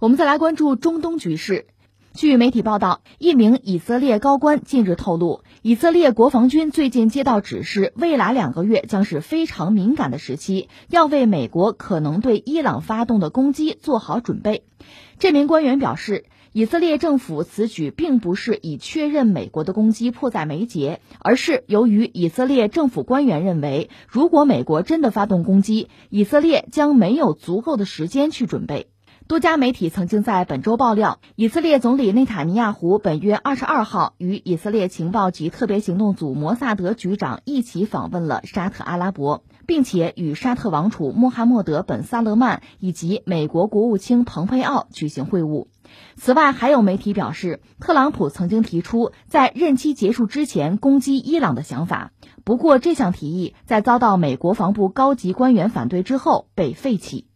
我们再来关注中东局势。据媒体报道，一名以色列高官近日透露，以色列国防军最近接到指示，未来两个月将是非常敏感的时期，要为美国可能对伊朗发动的攻击做好准备。这名官员表示，以色列政府此举并不是以确认美国的攻击迫在眉睫，而是由于以色列政府官员认为，如果美国真的发动攻击，以色列将没有足够的时间去准备。多家媒体曾经在本周爆料，以色列总理内塔尼亚胡本月二十二号与以色列情报及特别行动组摩萨德局长一起访问了沙特阿拉伯，并且与沙特王储穆罕默德本萨勒曼以及美国国务卿蓬佩奥举行会晤。此外，还有媒体表示，特朗普曾经提出在任期结束之前攻击伊朗的想法，不过这项提议在遭到美国防部高级官员反对之后被废弃。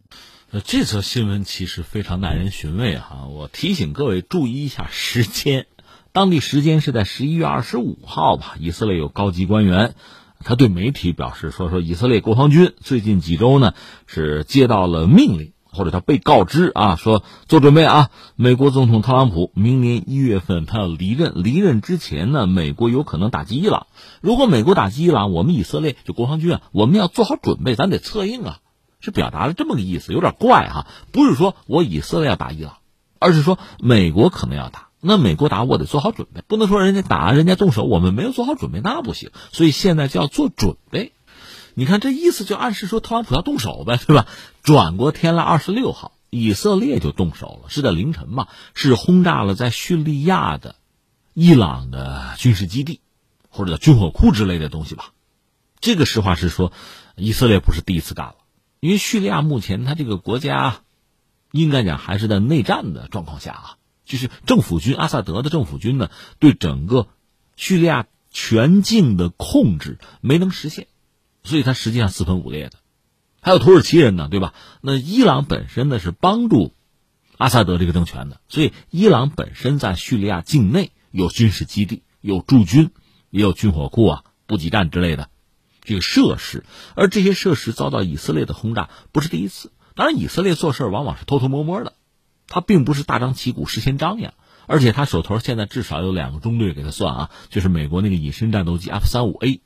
呃，这则新闻其实非常耐人寻味哈。我提醒各位注意一下时间，当地时间是在十一月二十五号吧。以色列有高级官员，他对媒体表示说：“说以色列国防军最近几周呢是接到了命令，或者他被告知啊，说做准备啊，美国总统特朗普明年一月份他要离任，离任之前呢，美国有可能打击伊朗。如果美国打击伊朗，我们以色列就国防军啊，我们要做好准备，咱得策应啊。”是表达了这么个意思，有点怪哈。不是说我以色列要打伊朗，而是说美国可能要打。那美国打，我得做好准备，不能说人家打，人家动手，我们没有做好准备，那不行。所以现在就要做准备。你看这意思就暗示说特朗普要动手呗，对吧？转过天来，二十六号，以色列就动手了，是在凌晨嘛，是轰炸了在叙利亚的伊朗的军事基地，或者叫军火库之类的东西吧。这个实话实说，以色列不是第一次干了。因为叙利亚目前它这个国家，应该讲还是在内战的状况下啊，就是政府军阿萨德的政府军呢，对整个叙利亚全境的控制没能实现，所以它实际上四分五裂的。还有土耳其人呢，对吧？那伊朗本身呢是帮助阿萨德这个政权的，所以伊朗本身在叙利亚境内有军事基地、有驻军、也有军火库啊、补给站之类的。这个设施，而这些设施遭到以色列的轰炸不是第一次。当然，以色列做事往往是偷偷摸摸的，他并不是大张旗鼓、事先张扬。而且他手头现在至少有两个中队给他算啊，就是美国那个隐身战斗机 F 三五 A，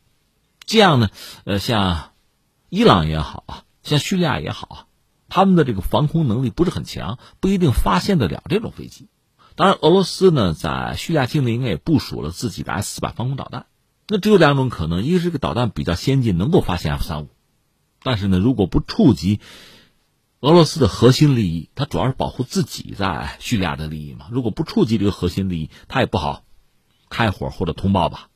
这样呢，呃，像伊朗也好啊，像叙利亚也好啊，他们的这个防空能力不是很强，不一定发现得了这种飞机。当然，俄罗斯呢在叙利亚境内应该也部署了自己的 S 四百防空导弹。那只有两种可能，一个是个导弹比较先进，能够发现 F 三五，但是呢，如果不触及俄罗斯的核心利益，它主要是保护自己在叙利亚的利益嘛。如果不触及这个核心利益，它也不好开火或者通报吧。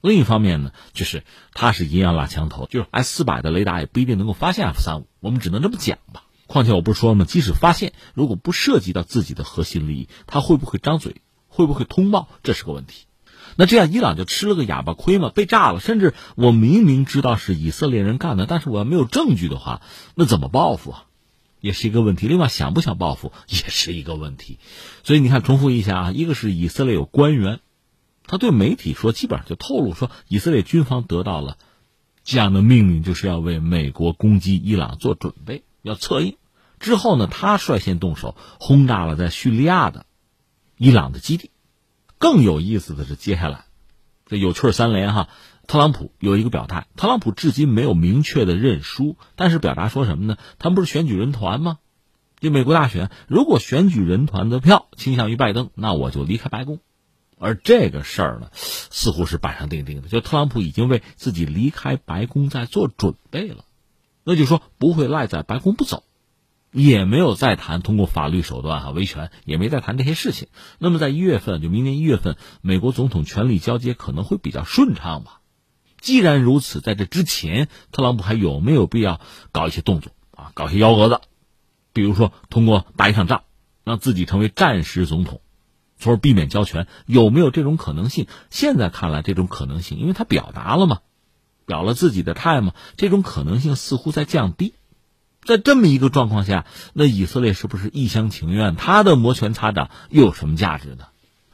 另一方面呢，就是它是银样拉枪头，就是 S 四百的雷达也不一定能够发现 F 三五，我们只能这么讲吧。况且我不是说了吗？即使发现，如果不涉及到自己的核心利益，它会不会张嘴，会不会通报，这是个问题。那这样，伊朗就吃了个哑巴亏嘛，被炸了。甚至我明明知道是以色列人干的，但是我要没有证据的话，那怎么报复啊？也是一个问题。另外，想不想报复也是一个问题。所以你看，重复一下啊，一个是以色列有官员，他对媒体说，基本上就透露说，以色列军方得到了这样的命令，就是要为美国攻击伊朗做准备，要策应。之后呢，他率先动手轰炸了在叙利亚的伊朗的基地。更有意思的是，接下来这有趣三连哈，特朗普有一个表态。特朗普至今没有明确的认输，但是表达说什么呢？他们不是选举人团吗？就美国大选，如果选举人团的票倾向于拜登，那我就离开白宫。而这个事儿呢，似乎是板上钉钉的，就特朗普已经为自己离开白宫在做准备了，那就说不会赖在白宫不走。也没有再谈通过法律手段哈维权，也没再谈这些事情。那么在一月份，就明年一月份，美国总统权力交接可能会比较顺畅吧。既然如此，在这之前，特朗普还有没有必要搞一些动作啊，搞一些幺蛾子？比如说通过打一场仗，让自己成为战时总统，从而避免交权，有没有这种可能性？现在看来，这种可能性，因为他表达了嘛，表了自己的态嘛，这种可能性似乎在降低。在这么一个状况下，那以色列是不是一厢情愿？他的摩拳擦掌又有什么价值呢？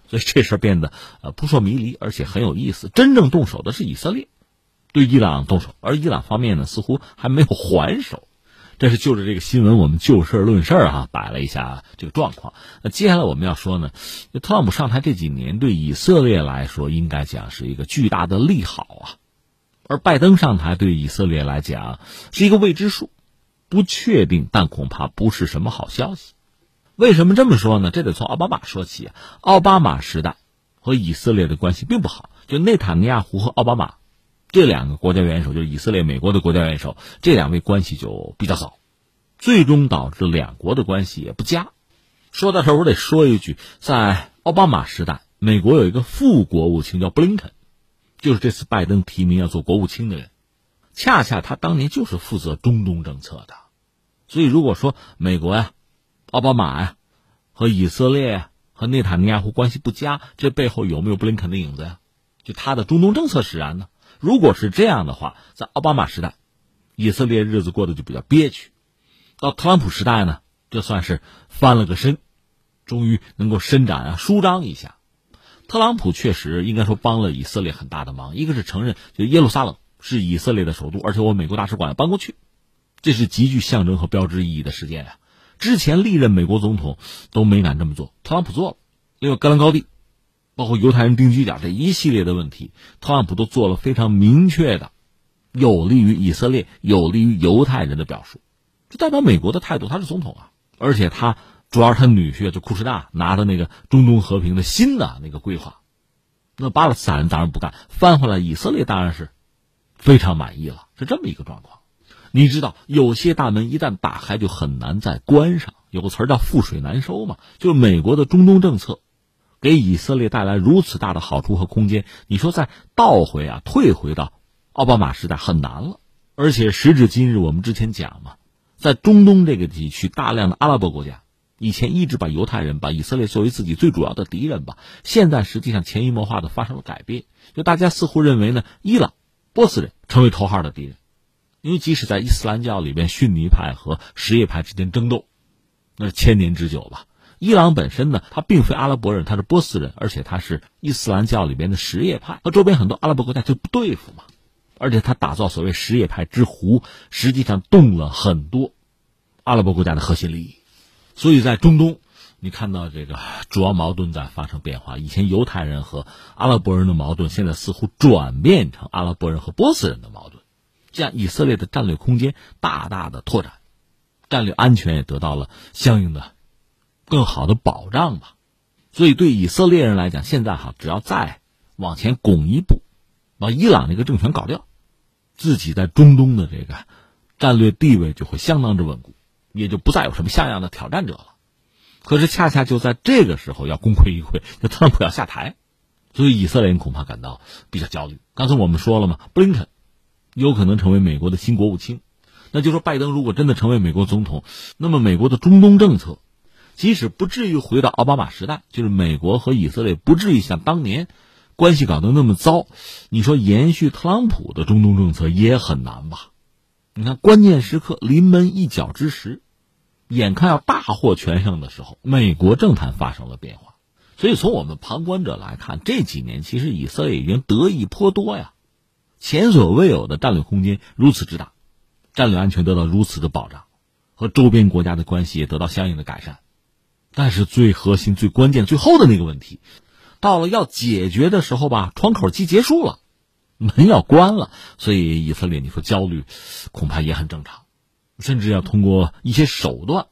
所以这事儿变得呃扑朔迷离，而且很有意思。真正动手的是以色列，对伊朗动手，而伊朗方面呢似乎还没有还手。这是就着这个新闻，我们就事论事儿哈，摆了一下这个状况。那接下来我们要说呢，特朗普上台这几年对以色列来说，应该讲是一个巨大的利好啊，而拜登上台对以色列来讲是一个未知数，不确定，但恐怕不是什么好消息。为什么这么说呢？这得从奥巴马说起。奥巴马时代和以色列的关系并不好，就内塔尼亚胡和奥巴马。这两个国家元首，就是以色列、美国的国家元首，这两位关系就比较糟，最终导致两国的关系也不佳。说到这儿，我得说一句，在奥巴马时代，美国有一个副国务卿叫布林肯，就是这次拜登提名要做国务卿的人，恰恰他当年就是负责中东政策的。所以，如果说美国呀、奥巴马呀和以色列和内塔尼亚胡关系不佳，这背后有没有布林肯的影子呀？就他的中东政策使然呢？如果是这样的话，在奥巴马时代，以色列日子过得就比较憋屈；到特朗普时代呢，就算是翻了个身，终于能够伸展啊、舒张一下。特朗普确实应该说帮了以色列很大的忙，一个是承认就耶路撒冷是以色列的首都，而且我美国大使馆要搬过去，这是极具象征和标志意义的事件呀。之前历任美国总统都没敢这么做，特朗普做了，因为戈兰高地。包括犹太人定居点这一系列的问题，特朗普都做了非常明确的、有利于以色列、有利于犹太人的表述，这代表美国的态度。他是总统啊，而且他主要是他女婿就库什纳拿的那个中东和平的新的那个规划，那巴勒斯坦人当然不干，翻回来以色列当然是非常满意了，是这么一个状况。你知道，有些大门一旦打开，就很难再关上。有个词儿叫覆水难收嘛，就美国的中东政策。给以色列带来如此大的好处和空间，你说再倒回啊，退回到奥巴马时代很难了。而且时至今日，我们之前讲嘛，在中东这个地区，大量的阿拉伯国家以前一直把犹太人、把以色列作为自己最主要的敌人吧，现在实际上潜移默化的发生了改变。就大家似乎认为呢，伊朗、波斯人成为头号的敌人，因为即使在伊斯兰教里边，逊尼派和什叶派之间争斗，那是千年之久吧。伊朗本身呢，他并非阿拉伯人，他是波斯人，而且他是伊斯兰教里边的什叶派，和周边很多阿拉伯国家就不对付嘛。而且他打造所谓什叶派之湖，实际上动了很多阿拉伯国家的核心利益。所以在中东，你看到这个主要矛盾在发生变化。以前犹太人和阿拉伯人的矛盾，现在似乎转变成阿拉伯人和波斯人的矛盾，这样以色列的战略空间大大的拓展，战略安全也得到了相应的。更好的保障吧，所以对以色列人来讲，现在哈只要再往前拱一步，把伊朗那个政权搞掉，自己在中东的这个战略地位就会相当之稳固，也就不再有什么像样的挑战者了。可是恰恰就在这个时候要功亏一篑，就特朗普要下台，所以以色列人恐怕感到比较焦虑。刚才我们说了嘛，布林肯有可能成为美国的新国务卿，那就说拜登如果真的成为美国总统，那么美国的中东政策。即使不至于回到奥巴马时代，就是美国和以色列不至于像当年关系搞得那么糟，你说延续特朗普的中东政策也很难吧？你看关键时刻临门一脚之时，眼看要大获全胜的时候，美国政坛发生了变化。所以从我们旁观者来看，这几年其实以色列已经得益颇多呀，前所未有的战略空间如此之大，战略安全得到如此的保障，和周边国家的关系也得到相应的改善。但是最核心、最关键、最后的那个问题，到了要解决的时候吧，窗口期结束了，门要关了，所以以色列你说焦虑，恐怕也很正常，甚至要通过一些手段，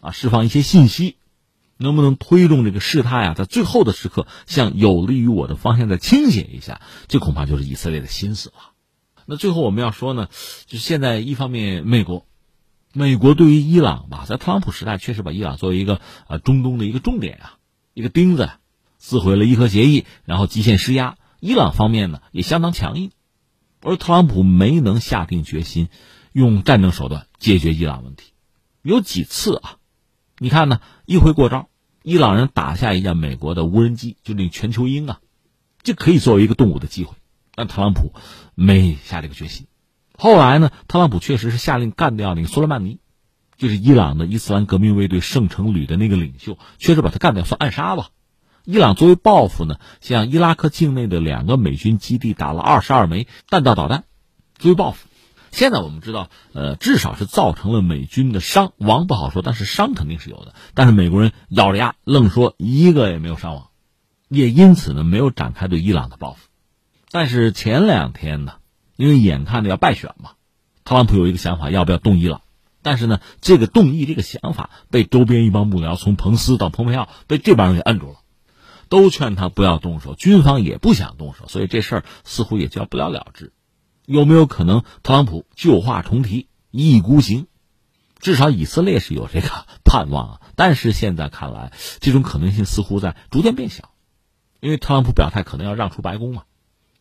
啊，释放一些信息，能不能推动这个事态啊，在最后的时刻向有利于我的方向再倾斜一下，这恐怕就是以色列的心思了。那最后我们要说呢，就是现在一方面美国。美国对于伊朗吧，在特朗普时代确实把伊朗作为一个呃中东的一个重点啊，一个钉子，撕毁了伊核协议，然后极限施压。伊朗方面呢也相当强硬，而特朗普没能下定决心用战争手段解决伊朗问题。有几次啊，你看呢，一回过招，伊朗人打下一架美国的无人机，就那全球鹰啊，这可以作为一个动武的机会，但特朗普没下这个决心。后来呢，特朗普确实是下令干掉那个苏莱曼尼，就是伊朗的伊斯兰革命卫队圣城旅的那个领袖，确实把他干掉，算暗杀吧。伊朗作为报复呢，向伊拉克境内的两个美军基地打了二十二枚弹道导弹，作为报复。现在我们知道，呃，至少是造成了美军的伤亡不好说，但是伤肯定是有的。但是美国人咬着牙愣说一个也没有伤亡，也因此呢没有展开对伊朗的报复。但是前两天呢，因为眼看着要败选嘛，特朗普有一个想法，要不要动伊朗？但是呢，这个动议这个想法被周边一帮幕僚，从彭斯到蓬佩奥，被这帮人给摁住了，都劝他不要动手，军方也不想动手，所以这事儿似乎也叫不了了之。有没有可能特朗普旧话重提，一意孤行？至少以色列是有这个盼望啊。但是现在看来，这种可能性似乎在逐渐变小，因为特朗普表态可能要让出白宫嘛，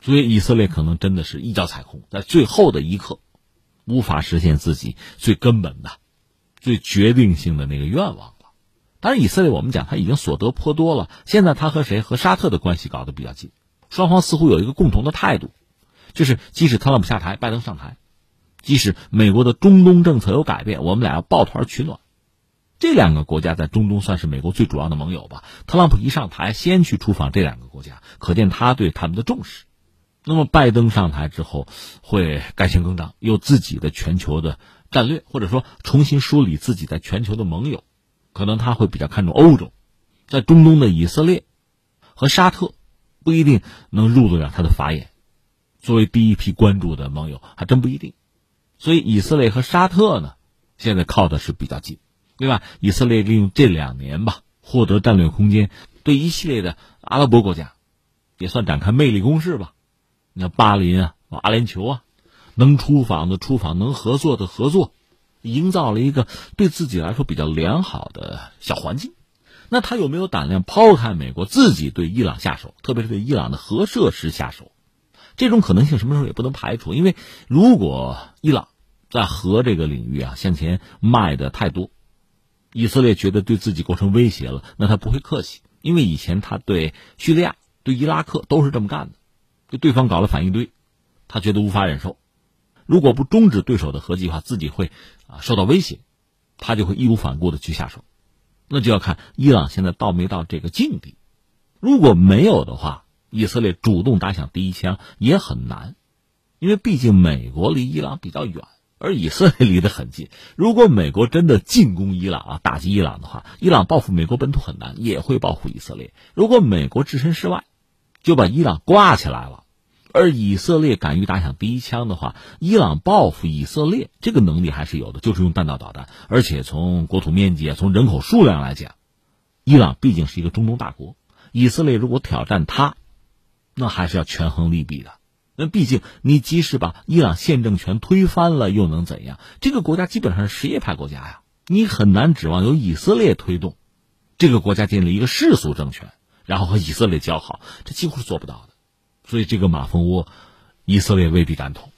所以以色列可能真的是一脚踩空，在最后的一刻，无法实现自己最根本的、最决定性的那个愿望了。当然，以色列我们讲他已经所得颇多了，现在他和谁和沙特的关系搞得比较近，双方似乎有一个共同的态度。就是即使特朗普下台，拜登上台，即使美国的中东政策有改变，我们俩要抱团取暖。这两个国家在中东算是美国最主要的盟友吧。特朗普一上台，先去出访这两个国家，可见他对他们的重视。那么拜登上台之后，会改弦更张，有自己的全球的战略，或者说重新梳理自己在全球的盟友。可能他会比较看重欧洲，在中东的以色列和沙特，不一定能入得了他的法眼。作为第一批关注的盟友，还真不一定。所以以色列和沙特呢，现在靠的是比较近。另外，以色列利用这两年吧，获得战略空间，对一系列的阿拉伯国家，也算展开魅力攻势吧。你看巴林啊，阿联酋啊，能出访的出访，能合作的合作，营造了一个对自己来说比较良好的小环境。那他有没有胆量抛开美国，自己对伊朗下手，特别是对伊朗的核设施下手？这种可能性什么时候也不能排除，因为如果伊朗在核这个领域啊向前迈的太多，以色列觉得对自己构成威胁了，那他不会客气，因为以前他对叙利亚、对伊拉克都是这么干的，对对方搞了反应堆，他觉得无法忍受，如果不终止对手的核计划，自己会啊受到威胁，他就会义无反顾的去下手，那就要看伊朗现在到没到这个境地，如果没有的话。以色列主动打响第一枪也很难，因为毕竟美国离伊朗比较远，而以色列离得很近。如果美国真的进攻伊朗啊，打击伊朗的话，伊朗报复美国本土很难，也会报复以色列。如果美国置身事外，就把伊朗挂起来了，而以色列敢于打响第一枪的话，伊朗报复以色列这个能力还是有的，就是用弹道导弹。而且从国土面积、从人口数量来讲，伊朗毕竟是一个中东大国，以色列如果挑战它。那还是要权衡利弊的。那毕竟你即使把伊朗现政权推翻了，又能怎样？这个国家基本上是什叶派国家呀，你很难指望由以色列推动这个国家建立一个世俗政权，然后和以色列交好，这几乎是做不到的。所以这个马蜂窝，以色列未必敢捅。